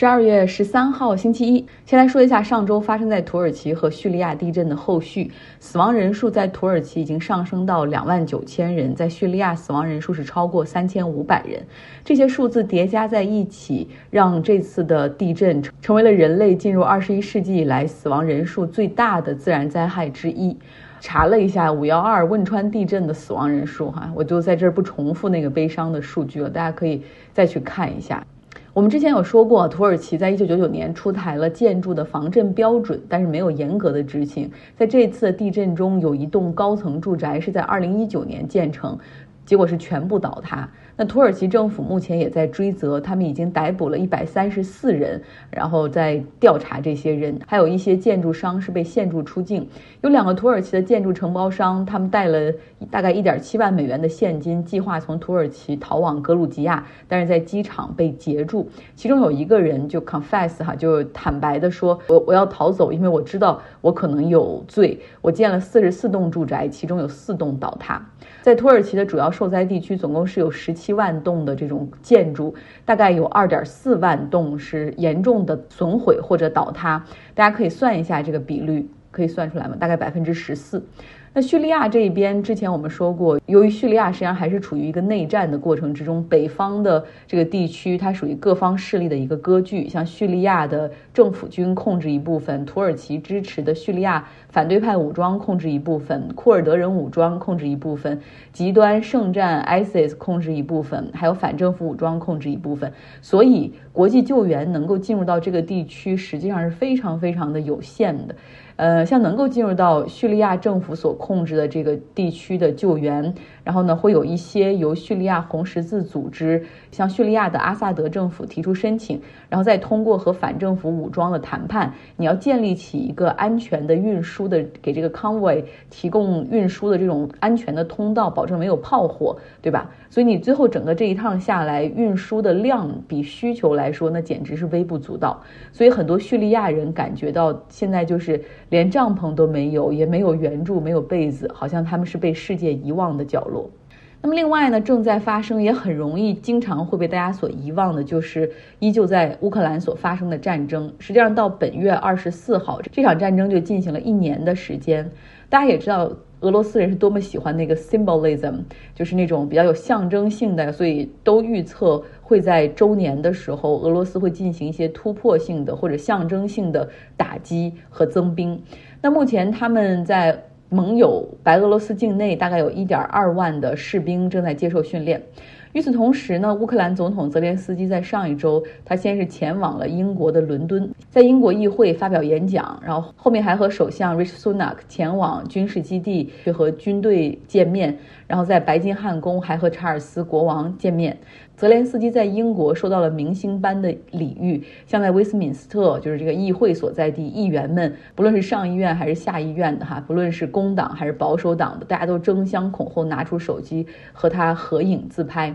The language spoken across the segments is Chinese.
十二月十三号星期一，先来说一下上周发生在土耳其和叙利亚地震的后续。死亡人数在土耳其已经上升到两万九千人，在叙利亚死亡人数是超过三千五百人。这些数字叠加在一起，让这次的地震成为了人类进入二十一世纪以来死亡人数最大的自然灾害之一。查了一下五幺二汶川地震的死亡人数，哈，我就在这儿不重复那个悲伤的数据了，大家可以再去看一下。我们之前有说过，土耳其在一九九九年出台了建筑的防震标准，但是没有严格的执行。在这次地震中，有一栋高层住宅是在二零一九年建成。结果是全部倒塌。那土耳其政府目前也在追责，他们已经逮捕了一百三十四人，然后在调查这些人，还有一些建筑商是被限制出境。有两个土耳其的建筑承包商，他们带了大概一点七万美元的现金，计划从土耳其逃往格鲁吉亚，但是在机场被截住。其中有一个人就 confess 哈，就坦白的说，我我要逃走，因为我知道我可能有罪。我建了四十四栋住宅，其中有四栋倒塌。在土耳其的主要受灾地区，总共是有十七七万栋的这种建筑，大概有二点四万栋是严重的损毁或者倒塌。大家可以算一下这个比率，可以算出来吗？大概百分之十四。那叙利亚这一边，之前我们说过，由于叙利亚实际上还是处于一个内战的过程之中，北方的这个地区它属于各方势力的一个割据，像叙利亚的政府军控制一部分，土耳其支持的叙利亚反对派武装控制一部分，库尔德人武装控制一部分，极端圣战 ISIS 控制一部分，还有反政府武装控制一部分，所以国际救援能够进入到这个地区，实际上是非常非常的有限的。呃，像能够进入到叙利亚政府所控制的这个地区的救援，然后呢，会有一些由叙利亚红十字组织向叙利亚的阿萨德政府提出申请，然后再通过和反政府武装的谈判，你要建立起一个安全的运输的，给这个 convoy 提供运输的这种安全的通道，保证没有炮火，对吧？所以你最后整个这一趟下来，运输的量比需求来来说，那简直是微不足道。所以很多叙利亚人感觉到现在就是连帐篷都没有，也没有援助，没有被子，好像他们是被世界遗忘的角落。那么另外呢，正在发生，也很容易经常会被大家所遗忘的，就是依旧在乌克兰所发生的战争。实际上到本月二十四号，这场战争就进行了一年的时间。大家也知道。俄罗斯人是多么喜欢那个 symbolism，就是那种比较有象征性的，所以都预测会在周年的时候，俄罗斯会进行一些突破性的或者象征性的打击和增兵。那目前他们在盟友白俄罗斯境内大概有一点二万的士兵正在接受训练。与此同时呢，乌克兰总统泽连斯基在上一周，他先是前往了英国的伦敦，在英国议会发表演讲，然后后面还和首相 Rishi Sunak 前往军事基地去和军队见面，然后在白金汉宫还和查尔斯国王见面。泽连斯基在英国受到了明星般的礼遇，像在威斯敏斯特，就是这个议会所在地，议员们不论是上议院还是下议院的哈，不论是工党还是保守党的，大家都争相恐后拿出手机和他合影自拍。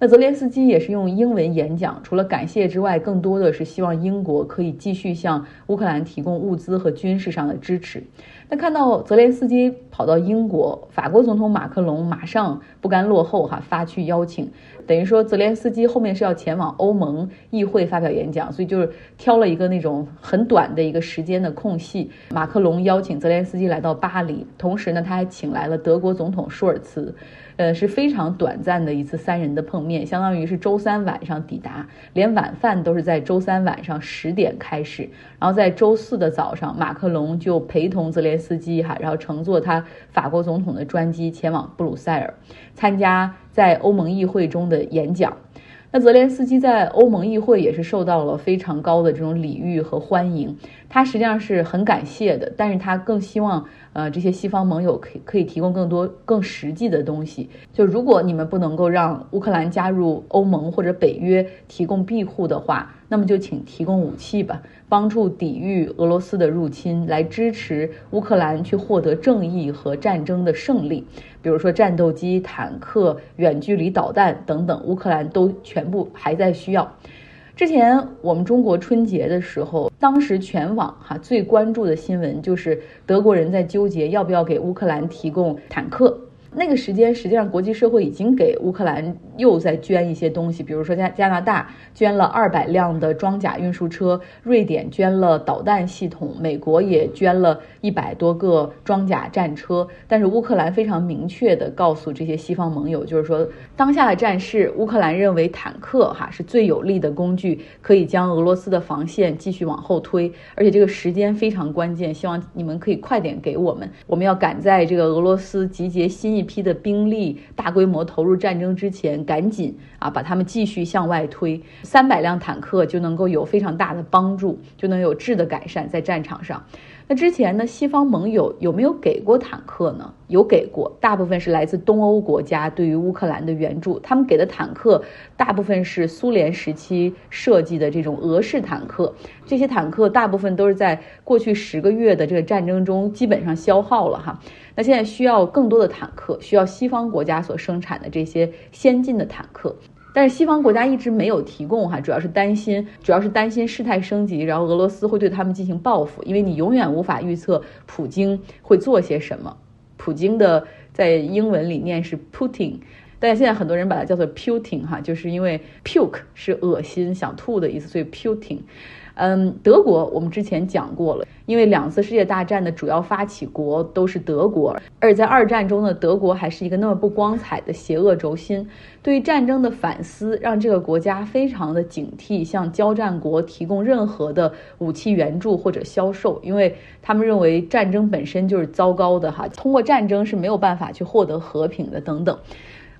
那泽连斯基也是用英文演讲，除了感谢之外，更多的是希望英国可以继续向乌克兰提供物资和军事上的支持。那看到泽连斯基跑到英国，法国总统马克龙马上不甘落后，哈，发去邀请，等于说泽连斯基后面是要前往欧盟议会发表演讲，所以就是挑了一个那种很短的一个时间的空隙。马克龙邀请泽连斯基来到巴黎，同时呢，他还请来了德国总统舒尔茨。呃，是非常短暂的一次三人的碰，面相当于是周三晚上抵达，连晚饭都是在周三晚上十点开始，然后在周四的早上，马克龙就陪同泽连斯基哈，然后乘坐他法国总统的专机前往布鲁塞尔，参加在欧盟议会中的演讲。那泽连斯基在欧盟议会也是受到了非常高的这种礼遇和欢迎，他实际上是很感谢的，但是他更希望。呃，这些西方盟友可以可以提供更多更实际的东西。就如果你们不能够让乌克兰加入欧盟或者北约提供庇护的话，那么就请提供武器吧，帮助抵御俄罗斯的入侵，来支持乌克兰去获得正义和战争的胜利。比如说战斗机、坦克、远距离导弹等等，乌克兰都全部还在需要。之前我们中国春节的时候，当时全网哈最关注的新闻就是德国人在纠结要不要给乌克兰提供坦克。那个时间，实际上国际社会已经给乌克兰又在捐一些东西，比如说加加拿大捐了二百辆的装甲运输车，瑞典捐了导弹系统，美国也捐了一百多个装甲战车。但是乌克兰非常明确的告诉这些西方盟友，就是说当下的战事，乌克兰认为坦克哈是最有力的工具，可以将俄罗斯的防线继续往后推，而且这个时间非常关键，希望你们可以快点给我们，我们要赶在这个俄罗斯集结新。一批的兵力大规模投入战争之前，赶紧啊把他们继续向外推，三百辆坦克就能够有非常大的帮助，就能有质的改善在战场上。那之前呢，西方盟友有没有给过坦克呢？有给过，大部分是来自东欧国家对于乌克兰的援助。他们给的坦克大部分是苏联时期设计的这种俄式坦克，这些坦克大部分都是在过去十个月的这个战争中基本上消耗了哈。那现在需要更多的坦克，需要西方国家所生产的这些先进的坦克。但是西方国家一直没有提供哈，主要是担心，主要是担心事态升级，然后俄罗斯会对他们进行报复，因为你永远无法预测普京会做些什么。普京的在英文里念是 Putin，但是现在很多人把它叫做 puting 哈，就是因为 puke 是恶心、想吐的意思，所以 puting。嗯，德国我们之前讲过了，因为两次世界大战的主要发起国都是德国，而在二战中呢，德国还是一个那么不光彩的邪恶轴心。对于战争的反思，让这个国家非常的警惕向交战国提供任何的武器援助或者销售，因为他们认为战争本身就是糟糕的哈，通过战争是没有办法去获得和平的等等。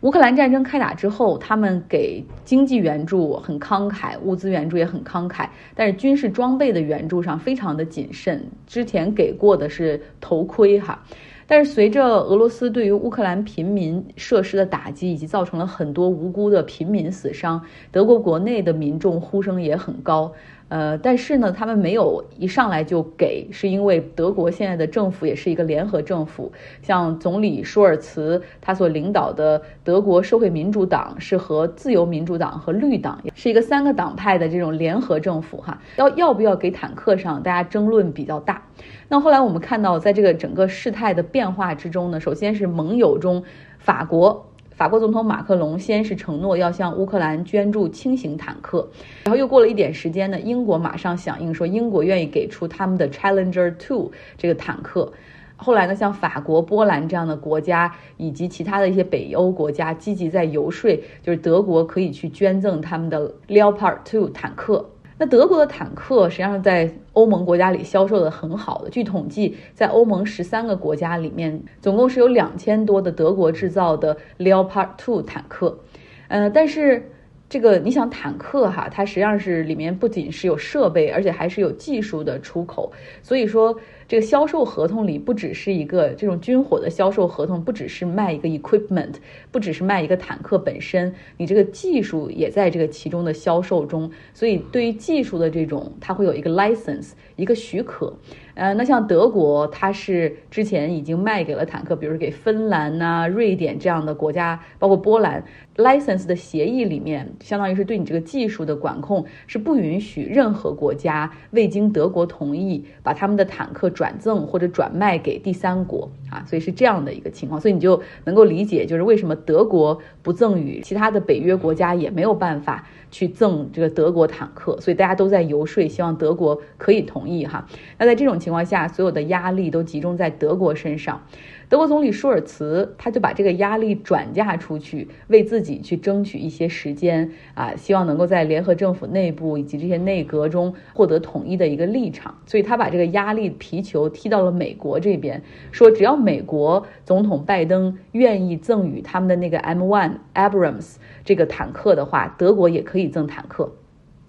乌克兰战争开打之后，他们给经济援助很慷慨，物资援助也很慷慨，但是军事装备的援助上非常的谨慎。之前给过的是头盔哈，但是随着俄罗斯对于乌克兰平民设施的打击，以及造成了很多无辜的平民死伤，德国国内的民众呼声也很高。呃，但是呢，他们没有一上来就给，是因为德国现在的政府也是一个联合政府，像总理舒尔茨他所领导的德国社会民主党是和自由民主党和绿党是一个三个党派的这种联合政府哈，要要不要给坦克上，大家争论比较大。那后来我们看到，在这个整个事态的变化之中呢，首先是盟友中法国。法国总统马克龙先是承诺要向乌克兰捐助轻型坦克，然后又过了一点时间呢，英国马上响应说英国愿意给出他们的 Challenger Two 这个坦克。后来呢，像法国、波兰这样的国家以及其他的一些北欧国家积极在游说，就是德国可以去捐赠他们的 Leopard Two 坦克。那德国的坦克实际上在欧盟国家里销售的很好的，据统计，在欧盟十三个国家里面，总共是有两千多的德国制造的 Leopard Two 坦克，呃，但是。这个你想坦克哈，它实际上是里面不仅是有设备，而且还是有技术的出口。所以说，这个销售合同里不只是一个这种军火的销售合同，不只是卖一个 equipment，不只是卖一个坦克本身，你这个技术也在这个其中的销售中。所以对于技术的这种，它会有一个 license，一个许可。呃，那像德国，它是之前已经卖给了坦克，比如给芬兰呐、瑞典这样的国家，包括波兰，license 的协议里面，相当于是对你这个技术的管控，是不允许任何国家未经德国同意把他们的坦克转赠或者转卖给第三国啊，所以是这样的一个情况，所以你就能够理解，就是为什么德国不赠予其他的北约国家也没有办法。去赠这个德国坦克，所以大家都在游说，希望德国可以同意哈。那在这种情况下，所有的压力都集中在德国身上。德国总理舒尔茨他就把这个压力转嫁出去，为自己去争取一些时间啊，希望能够在联合政府内部以及这些内阁中获得统一的一个立场。所以他把这个压力皮球踢到了美国这边，说只要美国总统拜登愿意赠予他们的那个 M1 Abrams 这个坦克的话，德国也可以赠坦克。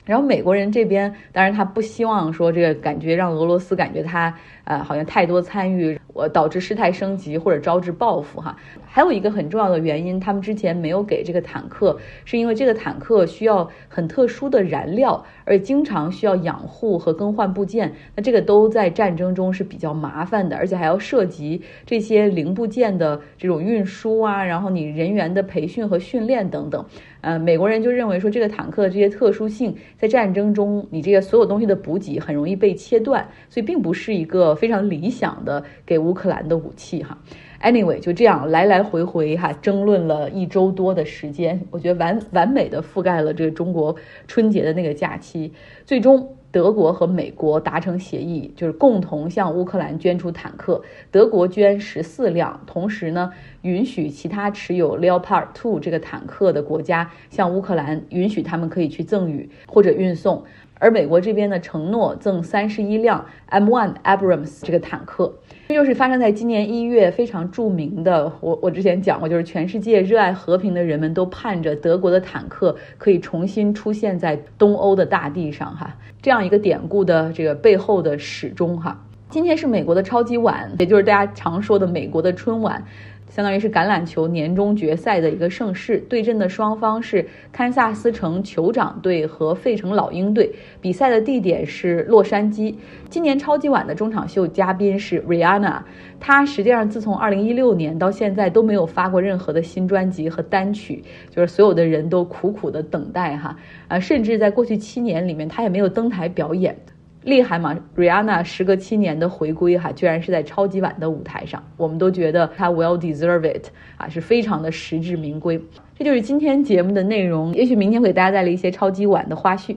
然后美国人这边，当然他不希望说这个感觉让俄罗斯感觉他呃好像太多参与，我导致事态升级或者招致报复哈。还有一个很重要的原因，他们之前没有给这个坦克，是因为这个坦克需要很特殊的燃料，而且经常需要养护和更换部件。那这个都在战争中是比较麻烦的，而且还要涉及这些零部件的这种运输啊，然后你人员的培训和训练等等。呃，美国人就认为说这个坦克这些特殊性，在战争中你这个所有东西的补给很容易被切断，所以并不是一个非常理想的给乌克兰的武器哈。Anyway，就这样来来回回哈争论了一周多的时间，我觉得完完美的覆盖了这个中国春节的那个假期，最终。德国和美国达成协议，就是共同向乌克兰捐出坦克。德国捐十四辆，同时呢，允许其他持有 Leopard 2这个坦克的国家向乌克兰允许他们可以去赠予或者运送。而美国这边呢，承诺赠三十一辆 M1 Abrams 这个坦克。这就是发生在今年一月，非常著名的。我我之前讲过，就是全世界热爱和平的人们都盼着德国的坦克可以重新出现在东欧的大地上，哈，这样一个典故的这个背后的始终，哈。今天是美国的超级碗，也就是大家常说的美国的春晚。相当于是橄榄球年终决赛的一个盛世，对阵的双方是堪萨斯城酋长队和费城老鹰队，比赛的地点是洛杉矶。今年超级碗的中场秀嘉宾是 Rihanna，她实际上自从2016年到现在都没有发过任何的新专辑和单曲，就是所有的人都苦苦的等待哈，啊，甚至在过去七年里面，她也没有登台表演。厉害嘛？Rihanna 时隔七年的回归，哈，居然是在超级碗的舞台上，我们都觉得她 well deserve it，啊，是非常的实至名归。这就是今天节目的内容，也许明天会给大家带来一些超级碗的花絮。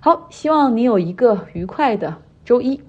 好，希望你有一个愉快的周一。